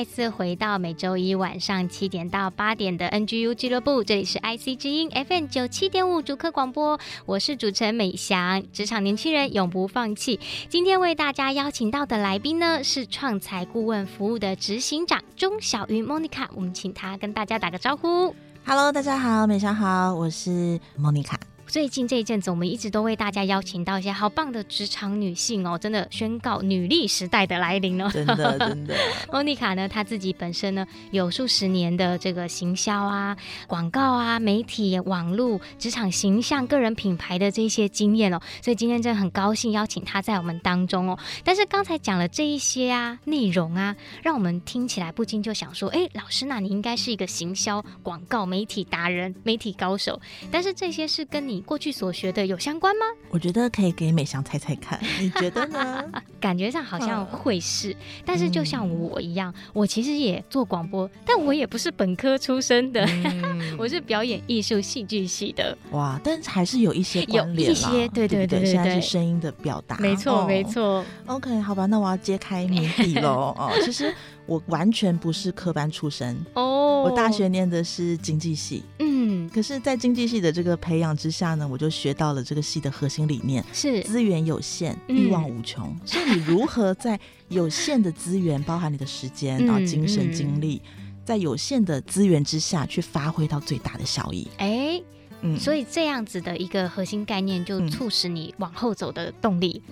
再次回到每周一晚上七点到八点的 NGU 俱乐部，这里是 IC 之音 FM 九七点五主客广播，我是主持人美翔。职场年轻人永不放弃。今天为大家邀请到的来宾呢，是创财顾问服务的执行长钟小云 Monica，我们请她跟大家打个招呼。Hello，大家好，美翔好，我是 Monica。最近这一阵子，我们一直都为大家邀请到一些好棒的职场女性哦，真的宣告女力时代的来临了。真的，真的。莫妮卡呢，她自己本身呢有数十年的这个行销啊、广告啊、媒体、网络、职场形象、个人品牌的这些经验哦，所以今天真的很高兴邀请她在我们当中哦。但是刚才讲了这一些啊内容啊，让我们听起来不禁就想说，哎，老师，那你应该是一个行销、广告、媒体达人、媒体高手，但是这些是跟你过去所学的有相关吗？我觉得可以给美翔猜猜看，你觉得呢？感觉上好像会是，但是就像我一样，嗯、我其实也做广播，但我也不是本科出身的，嗯、我是表演艺术戏剧系的。哇，但是还是有一些有一些，对对对对，对，对，现在是声音的表达，没错没错。OK，好吧，那我要揭开谜底喽。哦，其实我完全不是科班出身哦，我大学念的是经济系。嗯，可是，在经济系的这个培养之下呢，我就学到了这个系的核心理念：是资源有限，欲望无穷。嗯、所以，你如何在有限的资源，包含你的时间、然后精神、精力，在有限的资源之下去发挥到最大的效益？哎，嗯，所以这样子的一个核心概念，就促使你往后走的动力。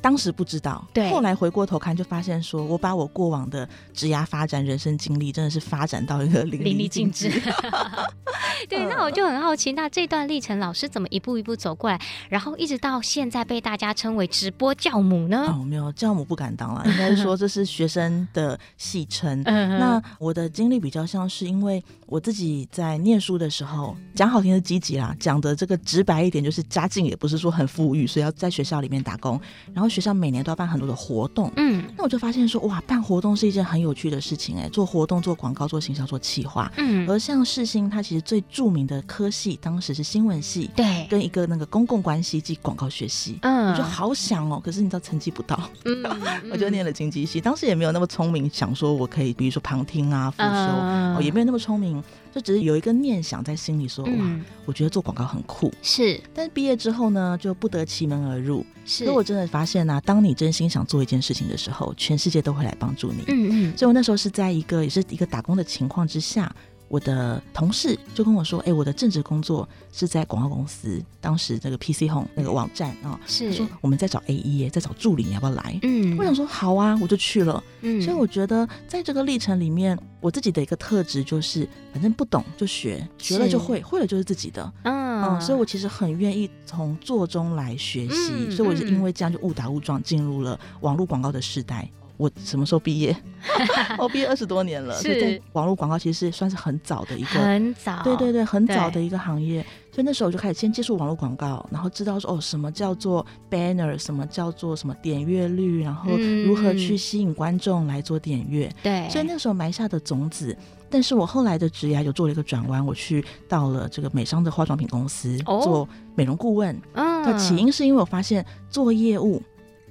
当时不知道，对，后来回过头看，就发现说，我把我过往的职涯发展、人生经历，真的是发展到一个淋漓尽致。对，那我就很好奇，那这段历程，老师怎么一步一步走过来，然后一直到现在被大家称为直播教母呢？哦，没有，教母不敢当了，应该是说这是学生的戏称。那我的经历比较像是，因为我自己在念书的时候，讲好听是积极啦，讲的这个直白一点，就是家境也不是说很富裕，所以要在学校里面打工。然后学校每年都要办很多的活动，嗯，那我就发现说，哇，办活动是一件很有趣的事情，哎，做活动、做广告、做行销、做企划，嗯，而像世新，它其实最著名的科系当时是新闻系，对，跟一个那个公共关系及广告学系，嗯，我就好想哦，可是你知道成绩不到，嗯，我就念了经济系，当时也没有那么聪明，想说我可以，比如说旁听啊、复修，嗯，哦，也没有那么聪明。就只是有一个念想在心里说，嗯、哇，我觉得做广告很酷，是。但是毕业之后呢，就不得其门而入。是。可我真的发现呢、啊，当你真心想做一件事情的时候，全世界都会来帮助你。嗯嗯。所以我那时候是在一个也是一个打工的情况之下。我的同事就跟我说：“哎、欸，我的正职工作是在广告公司，当时这个 PC Home 那个网站啊，是说我们在找 AE，在找助理，你要不要来？”嗯，我想说好啊，我就去了。嗯，所以我觉得在这个历程里面，我自己的一个特质就是，反正不懂就学，学了就会，会了就是自己的。嗯，嗯，所以我其实很愿意从做中来学习，嗯、所以我是因为这样就误打误撞进入了网络广告的时代。我什么时候毕业？我毕业二十多年了。是，在网络广告其实是算是很早的一个，很早，对对对，很早的一个行业。所以那时候我就开始先接触网络广告，然后知道说哦，什么叫做 banner，什么叫做什么点阅率，然后如何去吸引观众来做点阅。对、嗯，所以那时候埋下的种子。但是我后来的职业有做了一个转弯，我去到了这个美商的化妆品公司做美容顾问。嗯，那起因是因为我发现做业务。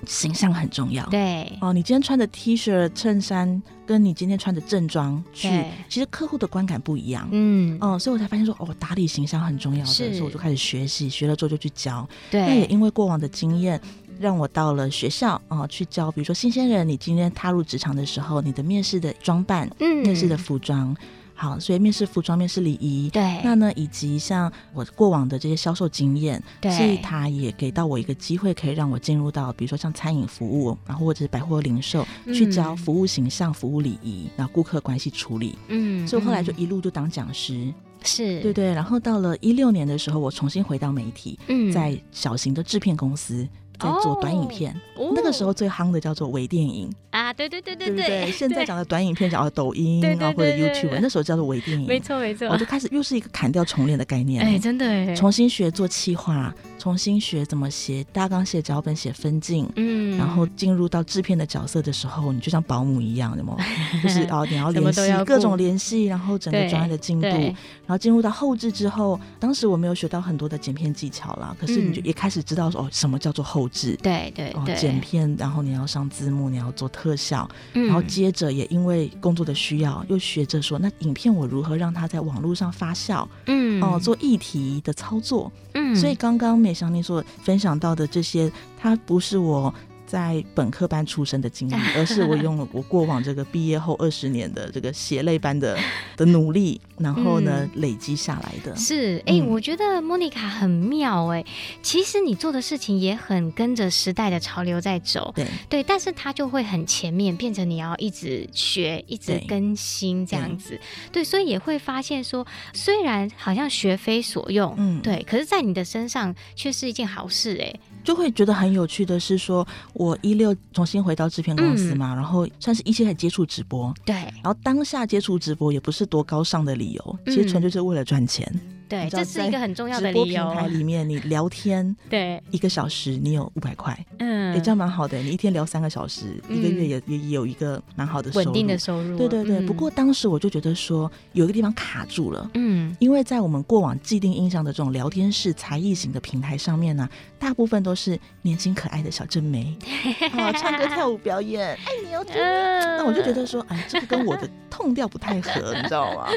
形象很重要，对哦。你今天穿的 T 恤、衬衫，跟你今天穿的正装去，其实客户的观感不一样，嗯哦，所以我才发现说，哦，打理形象很重要的，所以我就开始学习，学了之后就去教。对，那也因为过往的经验，让我到了学校啊去教，比如说新鲜人，你今天踏入职场的时候，你的面试的装扮，嗯，面试的服装。好，所以面试服装、面试礼仪，对，那呢，以及像我过往的这些销售经验，对，所以他也给到我一个机会，可以让我进入到比如说像餐饮服务，然后或者是百货零售，嗯、去教服务形象、服务礼仪，然后顾客关系处理，嗯，所以后来就一路就当讲师，是。对对，然后到了一六年的时候，我重新回到媒体，嗯，在小型的制片公司。在做短影片，哦、那个时候最夯的叫做微电影。啊，对对对对对，现在讲的短影片叫抖音啊或者 YouTube，那时候叫做微电影，没错没错，我就开始又是一个砍掉重练的概念，哎，真的哎，重新学做企划，重新学怎么写大纲、写脚本、写分镜，嗯，然后进入到制片的角色的时候，你就像保姆一样，有没有？就是哦，你要联系各种联系，然后整个专业的进度，然后进入到后置之后，当时我没有学到很多的剪片技巧啦，可是你就也开始知道说哦，什么叫做后置，对对。哦，剪片，然后你要上字幕，你要做特效，嗯、然后接着也因为工作的需要，又学着说，那影片我如何让它在网络上发酵？嗯，哦，做议题的操作，嗯，所以刚刚美像你所分享到的这些，它不是我。在本科班出身的经历，而是我用了 我过往这个毕业后二十年的这个血泪般的的努力，然后呢、嗯、累积下来的。是，哎、欸，嗯、我觉得莫妮卡很妙哎、欸。其实你做的事情也很跟着时代的潮流在走，对对，但是它就会很前面，变成你要一直学、一直更新这样子。对，对，所以也会发现说，虽然好像学非所用，嗯，对，可是在你的身上却是一件好事哎、欸。就会觉得很有趣的是说，我一六重新回到制片公司嘛，嗯、然后算是一七才接触直播，对，然后当下接触直播也不是多高尚的理由，嗯、其实纯粹是为了赚钱。对，这是一个很重要的理由。平台里面，你聊天，对，一个小时你有五百块，嗯，也这样蛮好的。你一天聊三个小时，一个月也也有一个蛮好的稳定的收入。对对对。不过当时我就觉得说，有一个地方卡住了，嗯，因为在我们过往既定印象的这种聊天式才艺型的平台上面呢，大部分都是年轻可爱的小正妹，啊，唱歌跳舞表演，哎，你要听。那我就觉得说，哎，这个跟我的 tone 调不太合，你知道吗？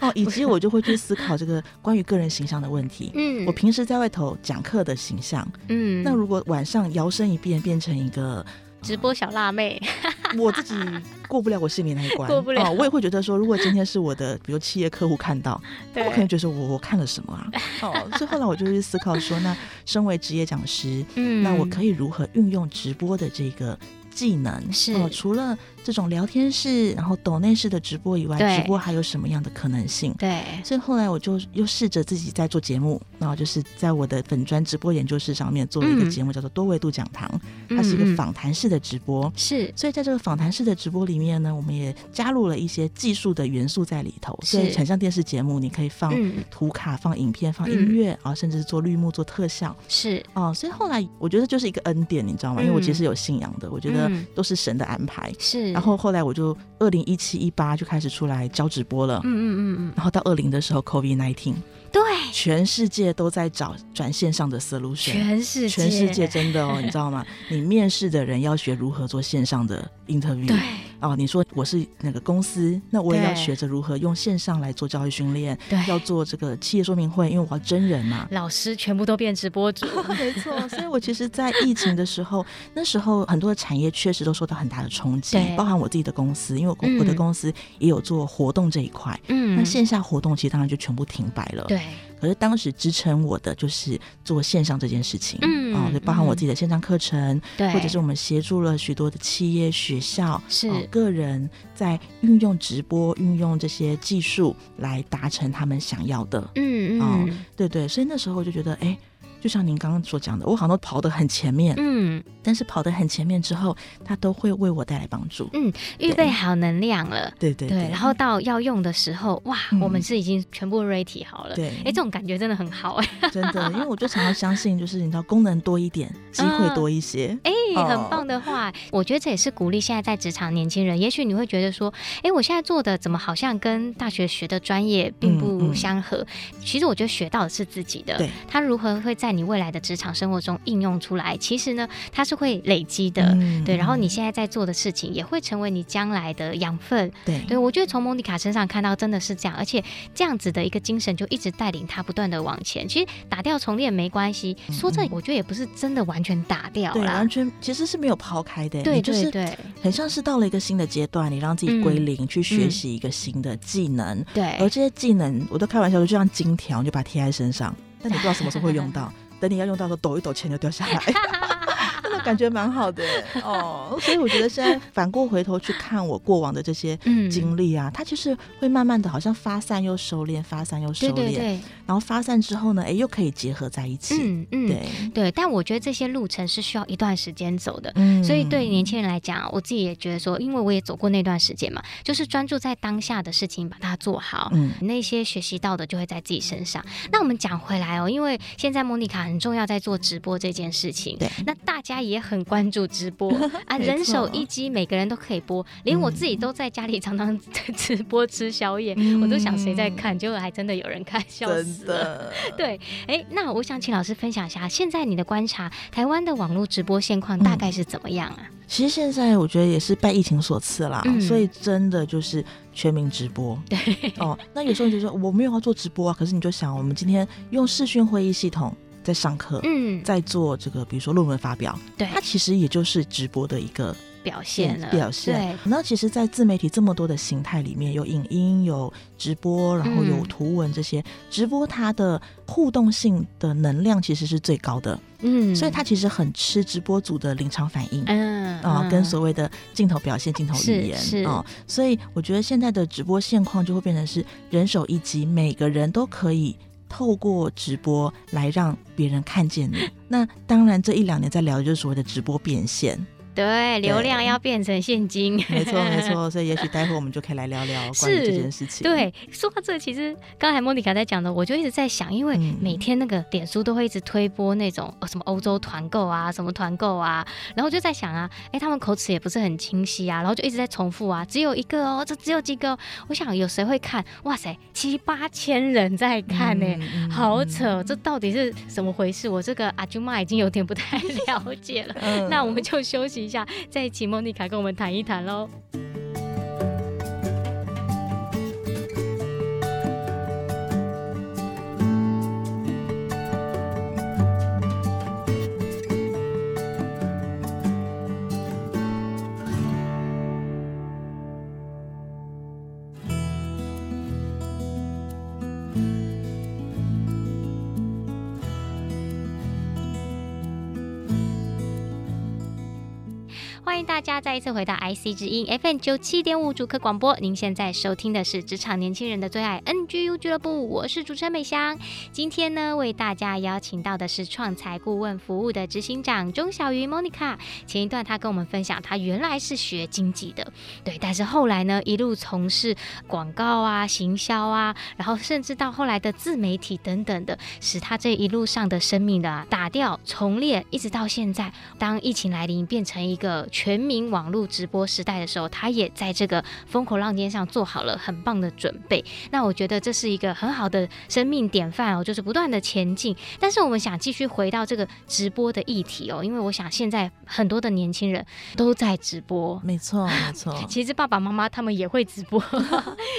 哦，以及我就会去思考这个关于。个人形象的问题，嗯，我平时在外头讲课的形象，嗯，那如果晚上摇身一变变成一个直播小辣妹，我自己过不了我心里那一关，过不了，哦，我也会觉得说，如果今天是我的，比如企业客户看到，对我可能觉得我我看了什么啊？哦，所以后来我就去思考说，那身为职业讲师，嗯，那我可以如何运用直播的这个技能？是哦，除了。这种聊天室，然后抖内式的直播以外，直播还有什么样的可能性？对，所以后来我就又试着自己在做节目，然后就是在我的粉专直播研究室上面做了一个节目，嗯、叫做多维度讲堂，它是一个访谈式的直播。是、嗯，所以在这个访谈式的直播里面呢，我们也加入了一些技术的元素在里头，所以很像电视节目，你可以放图卡、放影片、放音乐啊，嗯、甚至是做绿幕、做特效。是哦，所以后来我觉得就是一个恩典，你知道吗？因为我其实有信仰的，我觉得都是神的安排。是。然后后来我就二零一七一八就开始出来教直播了，嗯嗯嗯嗯，然后到二零的时候，COVID nineteen，对，全世界都在找转线上的 solution，全世界，全世界真的哦，你知道吗？你面试的人要学如何做线上的 interview，对。哦，你说我是那个公司，那我也要学着如何用线上来做教育训练，对，要做这个企业说明会，因为我要真人嘛。老师全部都变直播主，没错。所以我其实，在疫情的时候，那时候很多的产业确实都受到很大的冲击，对包含我自己的公司，因为我我的公司也有做活动这一块，嗯，那线下活动其实当然就全部停摆了，对。可是当时支撑我的就是做线上这件事情，嗯，啊，就包含我自己的线上课程，对，或者是我们协助了许多的企业、学校，是。个人在运用直播、运用这些技术来达成他们想要的，嗯嗯，对对，所以那时候我就觉得，哎。就像您刚刚所讲的，我好像都跑得很前面，嗯，但是跑得很前面之后，他都会为我带来帮助，嗯，预备好能量了，对对对，然后到要用的时候，哇，我们是已经全部 ready 好了，对，哎，这种感觉真的很好，哎，真的，因为我就常常相信，就是你知道，功能多一点，机会多一些，哎，很棒的话，我觉得这也是鼓励现在在职场年轻人，也许你会觉得说，哎，我现在做的怎么好像跟大学学的专业并不相合，其实我觉得学到的是自己的，对，他如何会在在你未来的职场生活中应用出来，其实呢，它是会累积的，嗯、对。然后你现在在做的事情，也会成为你将来的养分，对。对，我觉得从莫妮卡身上看到真的是这样，而且这样子的一个精神就一直带领他不断的往前。其实打掉重练没关系，嗯、说这我觉得也不是真的完全打掉了，完全其实是没有抛开的，对对对，很像是到了一个新的阶段，你让自己归零，嗯、去学习一个新的技能，对。而这些技能，我都开玩笑说，就像金条，你就把它贴在身上，但你不知道什么时候会用到，等你要用到的时候，抖一抖，钱就掉下来。感觉蛮好的哦，所以我觉得现在反过回头去看我过往的这些经历啊，嗯、它就是会慢慢的好像发散又收敛，发散又收敛，对对对，然后发散之后呢，哎，又可以结合在一起。嗯嗯，对对。但我觉得这些路程是需要一段时间走的，嗯，所以对年轻人来讲，我自己也觉得说，因为我也走过那段时间嘛，就是专注在当下的事情，把它做好，嗯，那些学习到的就会在自己身上。那我们讲回来哦，因为现在莫妮卡很重要，在做直播这件事情，对，那大家也。很关注直播 啊，人手一机，每个人都可以播，连我自己都在家里常常直播吃宵夜，嗯、我都想谁在看，结果还真的有人看，笑死了。对，哎，那我想请老师分享一下，现在你的观察，台湾的网络直播现况大概是怎么样啊？嗯、其实现在我觉得也是拜疫情所赐啦，嗯、所以真的就是全民直播。对哦，那有时候你就说我没有要做直播啊，可是你就想，我们今天用视讯会议系统。在上课，嗯，在做这个，比如说论文发表，对，它其实也就是直播的一个表现了，表现。对，那其实，在自媒体这么多的形态里面，有影音、有直播，然后有图文这些，嗯、直播它的互动性的能量其实是最高的，嗯，所以它其实很吃直播组的临场反应，嗯啊，跟所谓的镜头表现、镜头语言是。啊，所以我觉得现在的直播现况就会变成是人手一机，每个人都可以。透过直播来让别人看见你，那当然这一两年在聊的就是所谓的直播变现。对，流量要变成现金，没 错没错，所以也许待会我们就可以来聊聊关于这件事情。对，说到这，其实刚才莫妮卡在讲的，我就一直在想，因为每天那个点书都会一直推播那种什么欧洲团购啊，什么团购啊，然后就在想啊，哎，他们口齿也不是很清晰啊，然后就一直在重复啊，只有一个哦，这只有几个，我想有谁会看？哇塞，七八千人在看呢，嗯、好扯，这到底是怎么回事？我这个阿舅妈已经有点不太 了解了，嗯、那我们就休息下，再请莫妮卡跟我们谈一谈喽。大家再一次回到 IC 之音 FM 九七点五主客广播。您现在收听的是职场年轻人的最爱 NGU 俱乐部，我是主持人美香。今天呢，为大家邀请到的是创财顾问服务的执行长钟小鱼 Monica。前一段她跟我们分享，她原来是学经济的，对，但是后来呢，一路从事广告啊、行销啊，然后甚至到后来的自媒体等等的，使她这一路上的生命的、打掉重练，一直到现在，当疫情来临，变成一个全。全民网络直播时代的时候，他也在这个风口浪尖上做好了很棒的准备。那我觉得这是一个很好的生命典范哦，就是不断的前进。但是我们想继续回到这个直播的议题哦，因为我想现在很多的年轻人都在直播，没错没错。其实爸爸妈妈他们也会直播，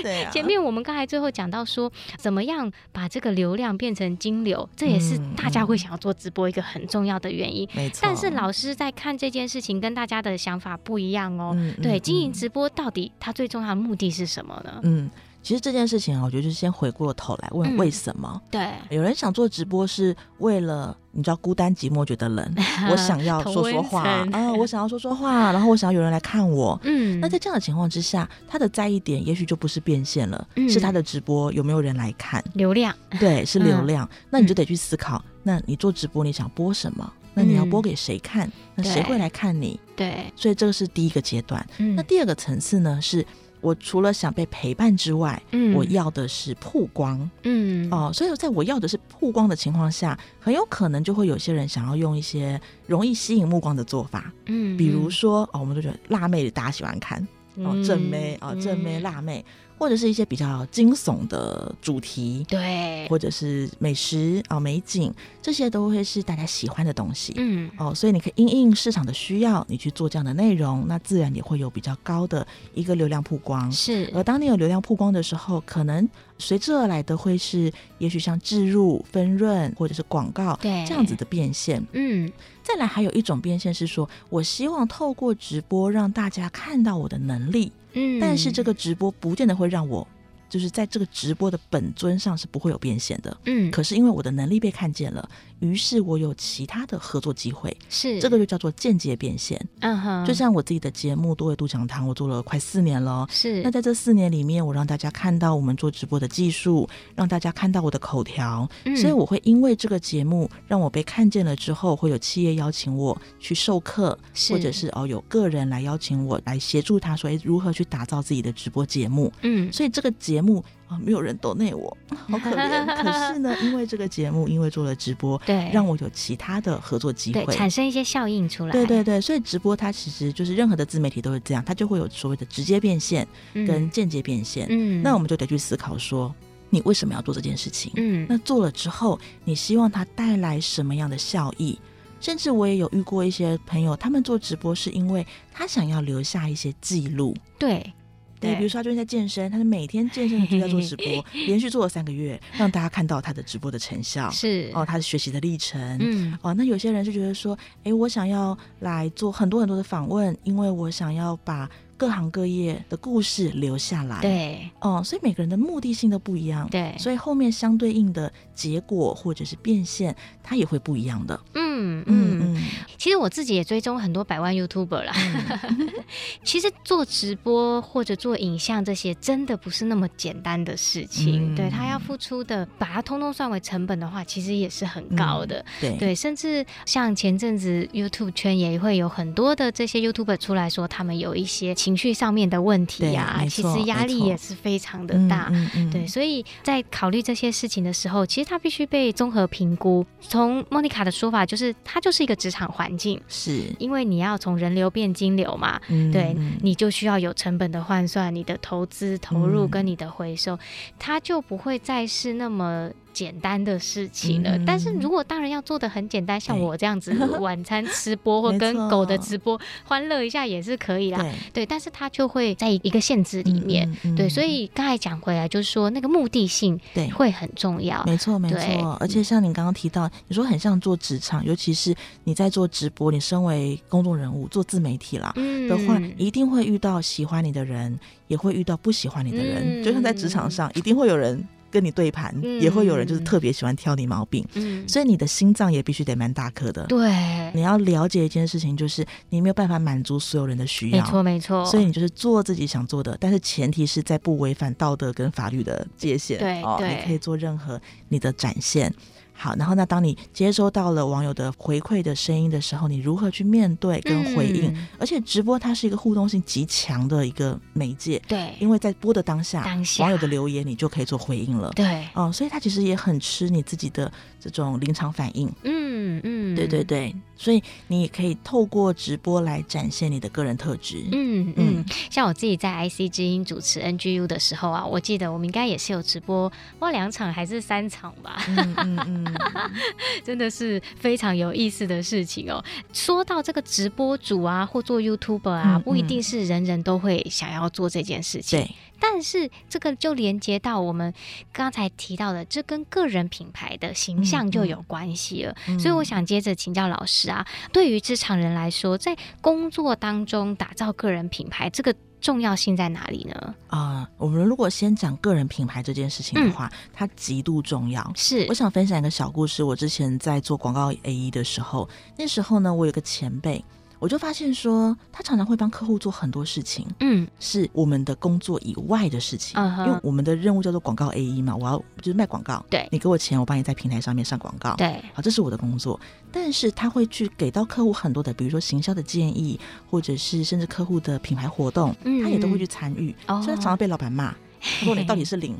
对啊。前面我们刚才最后讲到说，怎么样把这个流量变成金流，这也是大家会想要做直播一个很重要的原因。没错。但是老师在看这件事情，跟大家的想法不一样哦。嗯、对，经营直播到底它最重要的目的是什么呢？嗯，其实这件事情啊，我觉得就是先回过头来问为什么。嗯、对，有人想做直播是为了你知道孤单寂寞觉得冷，我想要说说话啊，我想要说说话，然后我想要有人来看我。嗯，那在这样的情况之下，他的在意点也许就不是变现了，嗯、是他的直播有没有人来看？流量。对，是流量。嗯、那你就得去思考，那你做直播你想播什么？那你要播给谁看？嗯、那谁会来看你？对，所以这个是第一个阶段。嗯、那第二个层次呢？是我除了想被陪伴之外，嗯、我要的是曝光。嗯，哦，所以在我要的是曝光的情况下，很有可能就会有些人想要用一些容易吸引目光的做法。嗯，比如说哦，我们都觉得辣妹大家喜欢看。哦，正妹啊，正妹辣妹。或者是一些比较惊悚的主题，对，或者是美食啊、美景，这些都会是大家喜欢的东西。嗯，哦，所以你可以因应市场的需要，你去做这样的内容，那自然也会有比较高的一个流量曝光。是，而当你有流量曝光的时候，可能随之而来的会是，也许像置入、分润或者是广告，对，这样子的变现。嗯，再来还有一种变现是说，我希望透过直播让大家看到我的能力。嗯，但是这个直播不见得会让我。就是在这个直播的本尊上是不会有变现的，嗯，可是因为我的能力被看见了，于是我有其他的合作机会，是。这个就叫做间接变现，嗯哼，就像我自己的节目多维度讲堂，我做了快四年了，是，那在这四年里面，我让大家看到我们做直播的技术，让大家看到我的口条，嗯，所以我会因为这个节目让我被看见了之后，会有企业邀请我去授课，或者是哦有个人来邀请我来协助他说，哎，如何去打造自己的直播节目，嗯，所以这个节目。啊、哦，没有人抖内我，好可怜。可是呢，因为这个节目，因为做了直播，对，让我有其他的合作机会，产生一些效应出来。对对对，所以直播它其实就是任何的自媒体都是这样，它就会有所谓的直接变现跟间接变现。嗯，那我们就得去思考说，你为什么要做这件事情？嗯，那做了之后，你希望它带来什么样的效益？甚至我也有遇过一些朋友，他们做直播是因为他想要留下一些记录。对。对，比如说他最近在健身，他是每天健身的就在做直播，连续做了三个月，让大家看到他的直播的成效，是。哦，他的学习的历程，嗯，哦，那有些人是觉得说，哎，我想要来做很多很多的访问，因为我想要把。各行各业的故事留下来，对，哦，所以每个人的目的性都不一样，对，所以后面相对应的结果或者是变现，它也会不一样的。嗯嗯嗯，其实我自己也追踪很多百万 YouTuber 啦。嗯、其实做直播或者做影像这些，真的不是那么简单的事情。嗯、对，他要付出的，把它通通算为成本的话，其实也是很高的。嗯、对对，甚至像前阵子 YouTube 圈也会有很多的这些 YouTuber 出来说，他们有一些。情绪上面的问题呀、啊，其实压力也是非常的大。对，所以在考虑这些事情的时候，其实它必须被综合评估。从莫妮卡的说法，就是它就是一个职场环境，是因为你要从人流变金流嘛。嗯、对，你就需要有成本的换算，你的投资投入跟你的回收，嗯、它就不会再是那么。简单的事情了，嗯、但是如果当然要做的很简单，像我这样子 晚餐吃播或跟狗的直播，欢乐一下也是可以啦。对，对，但是它就会在一个限制里面。对，所以刚才讲回来，就是说那个目的性对会很重要。没错，没错。而且像你刚刚提到，你说很像做职场，尤其是你在做直播，你身为公众人物做自媒体啦、嗯、的话，一定会遇到喜欢你的人，也会遇到不喜欢你的人。嗯、就像在职场上，一定会有人。跟你对盘，嗯、也会有人就是特别喜欢挑你毛病，嗯、所以你的心脏也必须得蛮大颗的。对，你要了解一件事情，就是你没有办法满足所有人的需要，没错没错。所以你就是做自己想做的，但是前提是在不违反道德跟法律的界限。对，哦，对你可以做任何你的展现。好，然后那当你接收到了网友的回馈的声音的时候，你如何去面对跟回应？嗯、而且直播它是一个互动性极强的一个媒介，对，因为在播的当下，当下网友的留言你就可以做回应了，对，哦，所以它其实也很吃你自己的这种临场反应，嗯嗯，对对对，所以你也可以透过直播来展现你的个人特质，嗯嗯，像我自己在 IC 之音主持 NGU 的时候啊，我记得我们应该也是有直播，哇两场还是三场吧，嗯嗯嗯。真的是非常有意思的事情哦。说到这个直播主啊，或做 YouTuber 啊，不一定是人人都会想要做这件事情。对，但是这个就连接到我们刚才提到的，这跟个人品牌的形象就有关系了。嗯嗯、所以我想接着请教老师啊，对于职场人来说，在工作当中打造个人品牌，这个。重要性在哪里呢？啊、呃，我们如果先讲个人品牌这件事情的话，嗯、它极度重要。是，我想分享一个小故事。我之前在做广告 AE 的时候，那时候呢，我有个前辈。我就发现说，他常常会帮客户做很多事情，嗯，是我们的工作以外的事情，嗯、因为我们的任务叫做广告 AE 嘛，我要就是卖广告，对，你给我钱，我帮你在平台上面上广告，对，好，这是我的工作。但是他会去给到客户很多的，比如说行销的建议，或者是甚至客户的品牌活动，嗯、他也都会去参与，嗯、所以他常常被老板骂，他说你到底是零。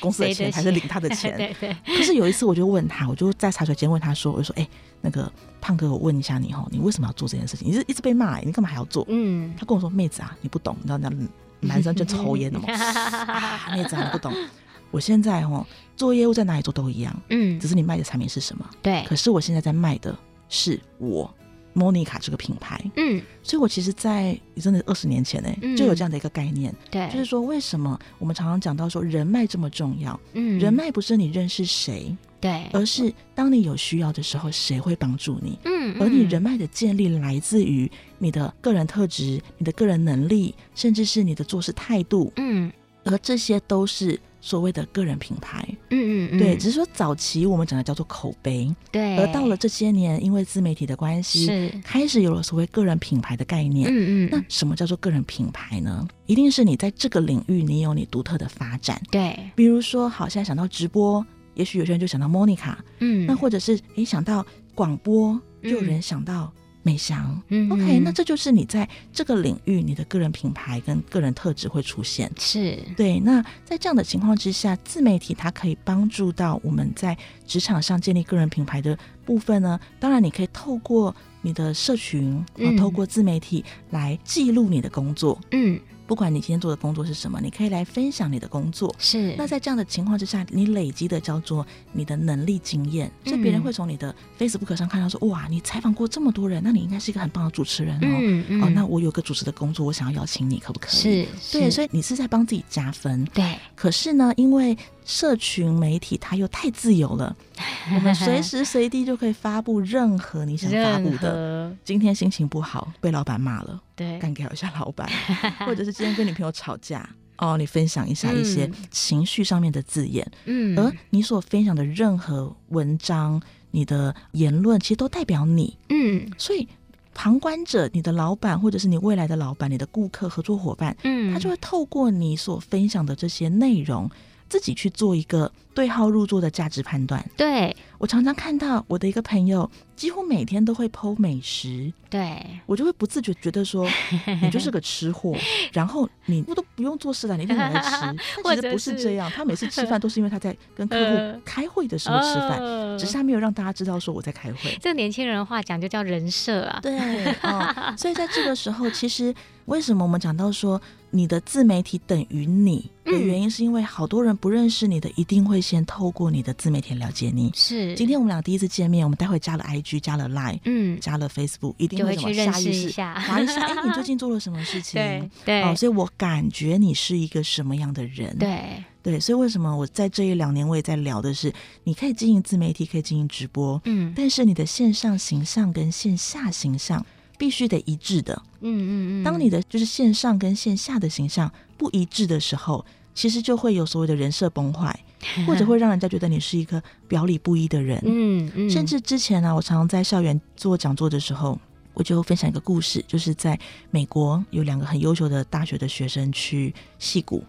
公司的钱还是领他的钱？对对。可是有一次我就问他，我就在茶水间问他说：“我就说，哎、欸，那个胖哥，我问一下你哈，你为什么要做这件事情？你是一直被骂，你干嘛还要做？”嗯，他跟我说：“妹子啊，你不懂，你知道那男生就抽烟的嘛、啊，妹子啊，你不懂。我现在哦做业务在哪里做都一样，嗯，只是你卖的产品是什么？对。可是我现在在卖的是我。” Monica 这个品牌，嗯，所以我其实，在真的二十年前呢，嗯，就有这样的一个概念，对，就是说，为什么我们常常讲到说人脉这么重要？嗯，人脉不是你认识谁，对，而是当你有需要的时候，谁会帮助你？嗯，而你人脉的建立来自于你的个人特质、你的个人能力，甚至是你的做事态度，嗯，而这些都是。所谓的个人品牌，嗯嗯嗯，对，只是说早期我们讲的叫做口碑，对，而到了这些年，因为自媒体的关系，是。开始有了所谓个人品牌的概念，嗯嗯，那什么叫做个人品牌呢？一定是你在这个领域你有你独特的发展，对，比如说，好，现在想到直播，也许有些人就想到 Monica，嗯，那或者是诶想到广播，就有人想到。美翔，嗯，OK，那这就是你在这个领域你的个人品牌跟个人特质会出现，是对。那在这样的情况之下，自媒体它可以帮助到我们在职场上建立个人品牌的部分呢。当然，你可以透过你的社群，透过自媒体来记录你的工作，嗯。不管你今天做的工作是什么，你可以来分享你的工作。是，那在这样的情况之下，你累积的叫做你的能力经验，所以别人会从你的 Facebook 上看到说，哇，你采访过这么多人，那你应该是一个很棒的主持人哦。嗯嗯、哦，那我有个主持的工作，我想要邀请你，可不可以？是，是对，所以你是在帮自己加分。对，可是呢，因为社群媒体它又太自由了，我们随时随地就可以发布任何你想发布的。今天心情不好，被老板骂了，对，干掉一下老板，或者是今天跟女朋友吵架，哦，你分享一下一些情绪上面的字眼，嗯，而你所分享的任何文章，你的言论，其实都代表你，嗯，所以旁观者，你的老板，或者是你未来的老板，你的顾客、合作伙伴，嗯，他就会透过你所分享的这些内容。自己去做一个对号入座的价值判断。对，我常常看到我的一个朋友，几乎每天都会 po 美食。对，我就会不自觉觉得说，你就是个吃货。然后你我都不用做事了，你一天来吃。但其实不是这样，他每次吃饭都是因为他在跟客户开会的时候吃饭，只是他没有让大家知道说我在开会。这年轻人的话讲就叫人设啊。对，哦，所以在这个时候，其实为什么我们讲到说，你的自媒体等于你的原因，是因为好多人不认识你的，一定会先透过你的自媒体了解你。是，今天我们俩第一次见面，我们待会加了 IG，加了 Line，嗯，加了 Facebook，一定会什么下意识查一下，哎，你最近做了什么事情？对对，哦，所以我感觉你是一个什么样的人？对对，所以为什么我在这一两年我也在聊的是，你可以经营自媒体，可以经营直播，嗯，但是你的线上形象跟线下形象。必须得一致的，嗯嗯嗯。当你的就是线上跟线下的形象不一致的时候，其实就会有所谓的人设崩坏，或者会让人家觉得你是一个表里不一的人。嗯嗯。甚至之前呢、啊，我常常在校园做讲座的时候，我就分享一个故事，就是在美国有两个很优秀的大学的学生去戏谷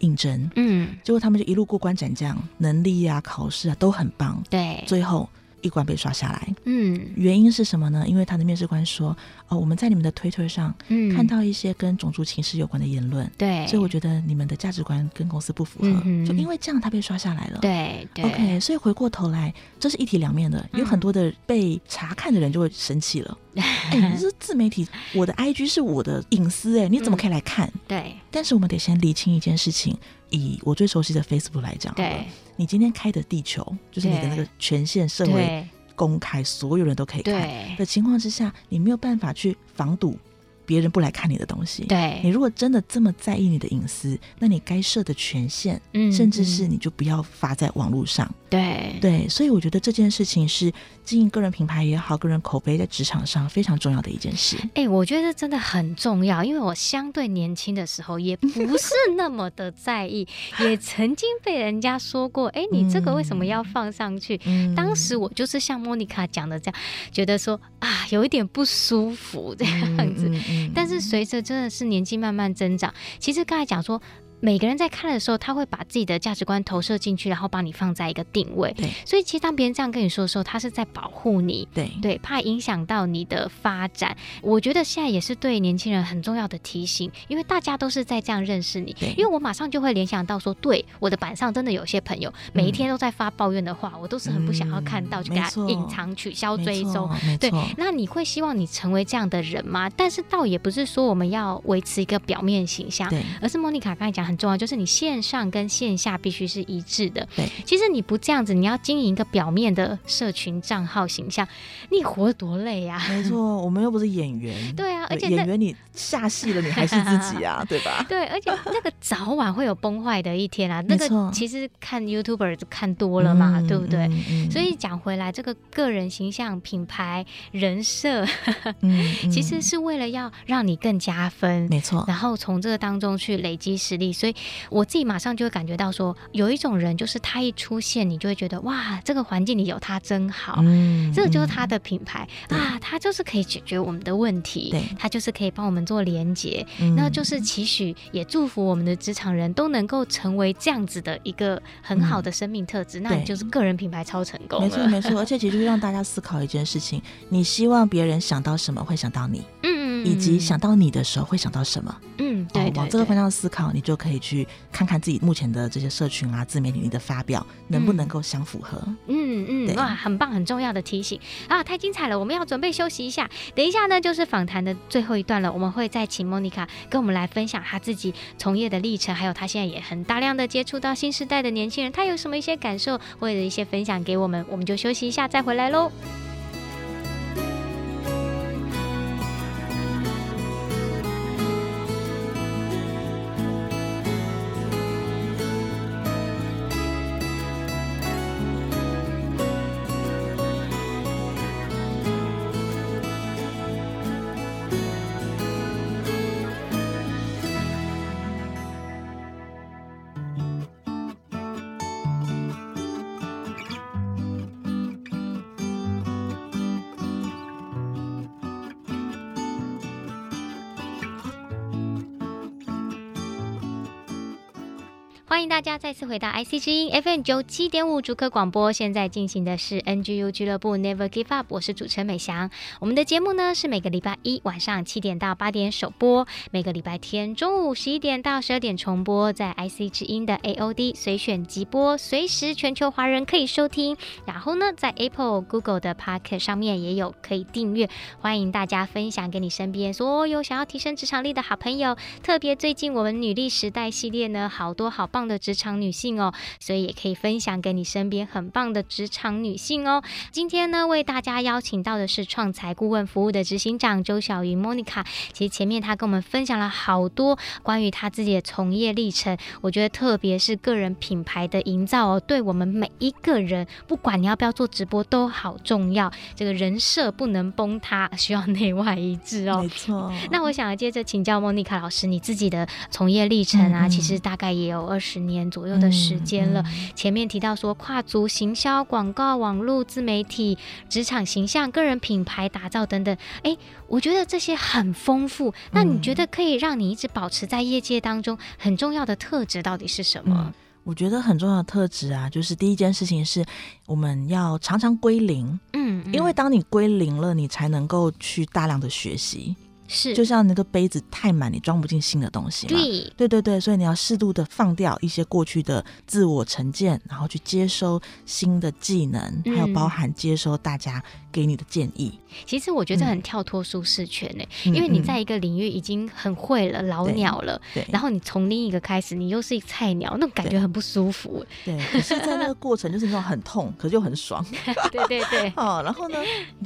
应征，嗯，结果他们就一路过关斩将，能力啊、考试啊都很棒，对，最后。一关被刷下来，嗯，原因是什么呢？因为他的面试官说，哦，我们在你们的推特上，嗯，看到一些跟种族歧视有关的言论，对，所以我觉得你们的价值观跟公司不符合，嗯、就因为这样他被刷下来了，对，对，OK，所以回过头来，这是一体两面的，有很多的被查看的人就会生气了，哎、嗯，你是自媒体，我的 IG 是我的隐私，哎，你怎么可以来看？嗯、对，但是我们得先理清一件事情，以我最熟悉的 Facebook 来讲，对。你今天开的地球，就是你的那个权限设为公开，所有人都可以看的情况之下，你没有办法去防堵。别人不来看你的东西，对，你如果真的这么在意你的隐私，那你该设的权限，嗯，甚至是你就不要发在网络上，对对。所以我觉得这件事情是经营个人品牌也好，个人口碑在职场上非常重要的一件事。哎、欸，我觉得真的很重要，因为我相对年轻的时候也不 是那么的在意，也曾经被人家说过，哎、欸，你这个为什么要放上去？嗯、当时我就是像莫妮卡讲的这样，觉得说啊，有一点不舒服这样子。嗯嗯嗯但是随着真的是年纪慢慢增长，其实刚才讲说，每个人在看的时候，他会把自己的价值观投射进去，然后把你放在一个定位。对，所以其实当别人这样跟你说的时候，他是在保护你。对对，怕影响到你的发展。我觉得现在也是对年轻人很重要的提醒，因为大家都是在这样认识你。对，因为我马上就会联想到说，对，我的板上真的有些朋友每一天都在发抱怨的话，嗯、我都是很不想要看到，就给他隐藏、取消、追踪。对，那你会希望你成为这样的人吗？但是倒也不是说我们要维持一个表面形象，而是莫妮卡刚才讲很重要，就是你线上跟线下必须是一致的。对，其实你不这样子，你要经营一个表面的社群账号形象，你活得多累呀、啊？没错，我们又不是演员。对啊，而且演员你下戏了，你还是自己啊，对吧？对，而且那个早晚会有崩坏的一天啊。那个其实看 YouTuber 看多了嘛，对不对？嗯嗯、所以讲回来，这个个人形象、品牌、人设，嗯嗯、其实是为了要让你更加分，没错。然后从这个当中去累积实力，所以我自己马上就会感觉到说，有一种人就是他一出现，你就会觉得哇，这个环境里有他真好，嗯，这个就是他的品牌、嗯、啊，他就是可以解决我们的问题，对，他就是可以帮我们做连接，嗯、那就是期许也祝福我们的职场人都能够成为这样子的一个很好的生命特质，嗯、那你就是个人品牌超成功，没错没错，而且其实就是让大家思考一件事情，你希望别人想到什么会想到你，嗯。以及想到你的时候会想到什么？嗯，对，对，对，往这个方向思考，你就可以去看看自己目前的这些社群啊、自媒体你的发表能不能够相符合。嗯嗯，哇，很棒，很重要的提醒啊，太精彩了！我们要准备休息一下，等一下呢就是访谈的最后一段了，我们会再请莫妮卡跟我们来分享她自己从业的历程，还有她现在也很大量的接触到新时代的年轻人，她有什么一些感受或者一些分享给我们，我们就休息一下再回来喽。欢迎大家再次回到 IC 之音 FM 九七点五主客广播，现在进行的是 NGU 俱乐部 Never Give Up，我是主持人美翔。我们的节目呢是每个礼拜一晚上七点到八点首播，每个礼拜天中午十一点到十二点重播，在 IC 之音的 AOD 随选即播，随时全球华人可以收听。然后呢，在 Apple、Google 的 Podcast 上面也有可以订阅，欢迎大家分享给你身边所有想要提升职场力的好朋友。特别最近我们女力时代系列呢，好多好棒的职场女性哦，所以也可以分享给你身边很棒的职场女性哦。今天呢，为大家邀请到的是创财顾问服务的执行长周小云 Monica。其实前面她跟我们分享了好多关于她自己的从业历程，我觉得特别是个人品牌的营造哦，对我们每一个人，不管你要不要做直播都好重要。这个人设不能崩塌，需要内外一致哦。没错。那我想要接着请教 Monica 老师，你自己的从业历程啊，其实大概也有二十。十年左右的时间了。前面提到说，跨足行销、广告、网络、自媒体、职场形象、个人品牌打造等等。哎，我觉得这些很丰富。那你觉得可以让你一直保持在业界当中很重要的特质到底是什么？嗯、我觉得很重要的特质啊，就是第一件事情是我们要常常归零。嗯，嗯因为当你归零了，你才能够去大量的学习。是，就像那个杯子太满，你装不进新的东西嘛。对，对对对，所以你要适度的放掉一些过去的自我成见，然后去接收新的技能，还有包含接收大家给你的建议。嗯、其实我觉得很跳脱舒适圈呢，嗯、因为你在一个领域已经很会了，嗯、老鸟了，对，然后你从另一个开始，你又是一个菜鸟，那种感觉很不舒服。对，对，可是，在那个过程就是那种很痛，可是又很爽。对 对对。哦，然后呢，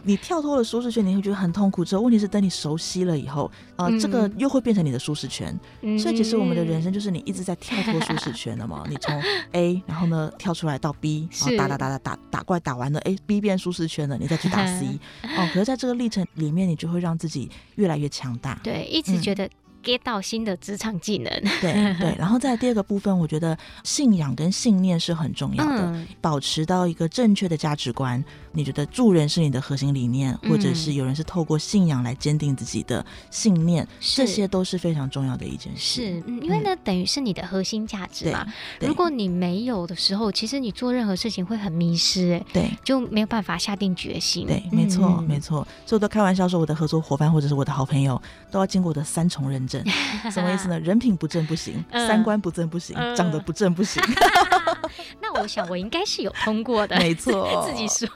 你跳脱了舒适圈，你会觉得很痛苦。之后，问题是等你熟悉了。了以后，呃，这个又会变成你的舒适圈，嗯、所以其实我们的人生就是你一直在跳脱舒适圈的嘛。你从 A，然后呢跳出来到 B，然后打打打打打打怪打完了，哎，B 变舒适圈了，你再去打 C，哦，可是在这个历程里面，你就会让自己越来越强大。对，一直觉得。Get 到新的职场技能。对对，然后在第二个部分，我觉得信仰跟信念是很重要的，嗯、保持到一个正确的价值观。你觉得助人是你的核心理念，或者是有人是透过信仰来坚定自己的信念，这些都是非常重要的一件事。是，因为呢，等于是你的核心价值嘛。如果你没有的时候，其实你做任何事情会很迷失，哎，对，就没有办法下定决心。对，没错，没错。所以我都开玩笑说，我的合作伙伴或者是我的好朋友都要经过我的三重认证。什么意思呢？人品不正不行，三观不正不行，长得不正不行。那我想我应该是有通过的，没错，自己说。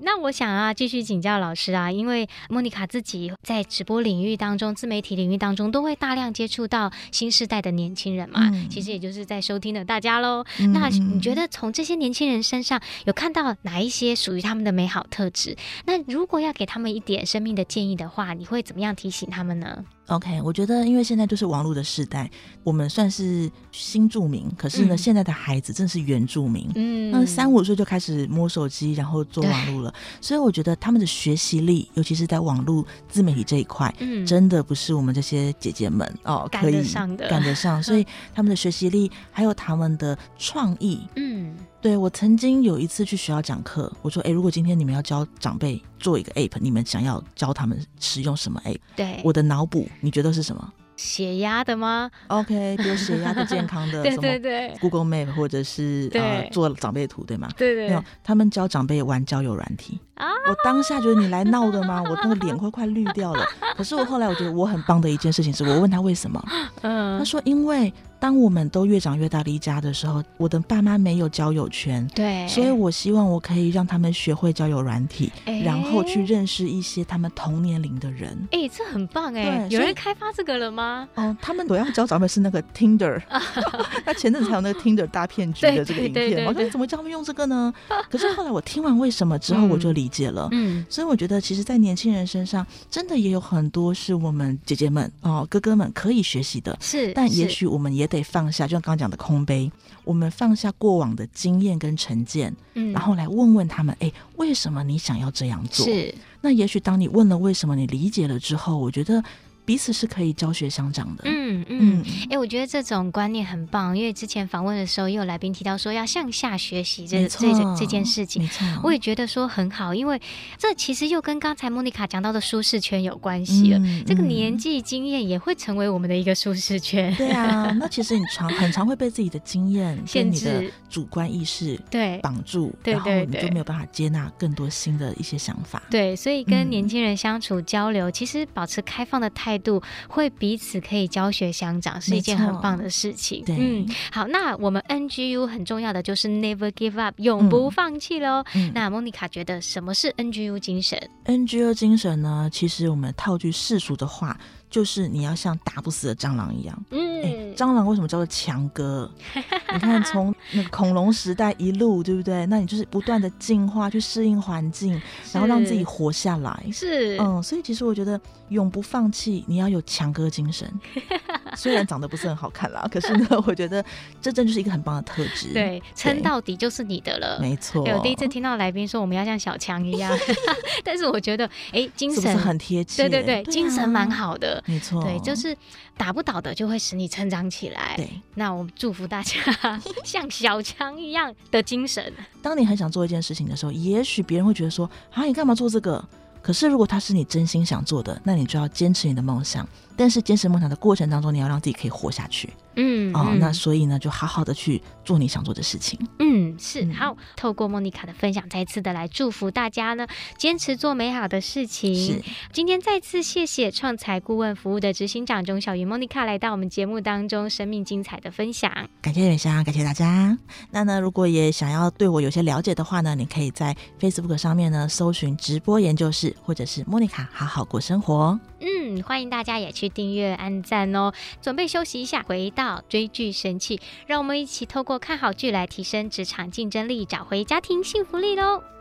那我想啊，继续请教老师啊，因为莫妮卡自己在直播领域当中、自媒体领域当中，都会大量接触到新时代的年轻人嘛。嗯、其实也就是在收听的大家喽。嗯、那你觉得从这些年轻人身上有看到哪一些属于他们的美好特质？那如果要给他们一点生命的建议的话，你会怎么样提醒他们呢？OK，我觉得因为现在就是网络的时代，我们算是新住民，可是呢，嗯、现在的孩子正是原住民。嗯，那三五岁就开始摸手机，然后做网络了，对所以我觉得他们的学习力，尤其是在网络自媒体这一块，嗯，真的不是我们这些姐姐们哦可以赶得上的，赶得上。所以他们的学习力还有他们的创意，嗯。对，我曾经有一次去学校讲课，我说：“哎，如果今天你们要教长辈做一个 app，你们想要教他们使用什么 app？” 对，我的脑补，你觉得是什么？血压的吗？OK，比如血压的健康的，对对对，Google Map 或者是呃做长辈图，对吗？对对，没有，他们教长辈玩交友软体。啊！我当下觉得你来闹的吗？我那个脸会快绿掉了。可是我后来我觉得我很棒的一件事情是，我问他为什么？嗯，他说因为当我们都越长越大离家的时候，我的爸妈没有交友圈，对，所以我希望我可以让他们学会交友软体，然后去认识一些他们同年龄的人。哎，这很棒哎！有人开发这个了吗？哦，他们主要教长辈是那个 Tinder，那前阵子才有那个 Tinder 大骗局的这个影片，我说怎么教他们用这个呢？可是后来我听完为什么之后，我就理。理解了，嗯，所以我觉得，其实，在年轻人身上，真的也有很多是我们姐姐们哦、哥哥们可以学习的，是。但也许我们也得放下，就像刚刚讲的空杯，我们放下过往的经验跟成见，嗯，然后来问问他们，哎，为什么你想要这样做？是。那也许当你问了为什么，你理解了之后，我觉得。彼此是可以教学相长的。嗯嗯，哎、嗯欸，我觉得这种观念很棒，因为之前访问的时候也有来宾提到说要向下学习这错这这件事情，我也觉得说很好，因为这其实又跟刚才莫妮卡讲到的舒适圈有关系了。嗯、这个年纪经验也会成为我们的一个舒适圈。对啊，那其实你常很常会被自己的经验 跟你的主观意识对绑住，对，然后你就没有办法接纳更多新的一些想法。对，所以跟年轻人相处交流，嗯、其实保持开放的态度。度会彼此可以教学相长，是一件很棒的事情。对，嗯，好，那我们 NGU 很重要的就是 Never Give Up，永不放弃喽。嗯、那莫妮卡觉得什么是 NGU 精神？NGU 精神呢？其实我们套句世俗的话。就是你要像打不死的蟑螂一样，嗯、欸，蟑螂为什么叫做强哥？你看从那个恐龙时代一路，对不对？那你就是不断的进化，去适应环境，然后让自己活下来。是，嗯，所以其实我觉得永不放弃，你要有强哥精神。虽然长得不是很好看啦，可是呢，我觉得这真就是一个很棒的特质。对，撑到底就是你的了。没错。我第一次听到来宾说我们要像小强一样，但是我觉得，哎、欸，精神是是很贴切。对对对，精神蛮好的。没错，对，就是打不倒的就会使你成长起来。对，那我们祝福大家 像小强一样的精神。当你很想做一件事情的时候，也许别人会觉得说：“啊，你干嘛做这个？”可是如果他是你真心想做的，那你就要坚持你的梦想。但是坚持梦想的过程当中，你要让自己可以活下去。嗯，哦，那所以呢，就好好的去做你想做的事情。嗯，是。嗯、好，透过莫妮卡的分享，再次的来祝福大家呢，坚持做美好的事情。是。今天再次谢谢创财顾问服务的执行长钟小云莫妮卡来到我们节目当中，生命精彩的分享。感谢远香，感谢大家。那呢，如果也想要对我有些了解的话呢，你可以在 Facebook 上面呢搜寻直播研究室，或者是莫妮卡好好过生活。嗯，欢迎大家也去订阅、按赞哦。准备休息一下，回到追剧神器，让我们一起透过看好剧来提升职场竞争力，找回家庭幸福力喽。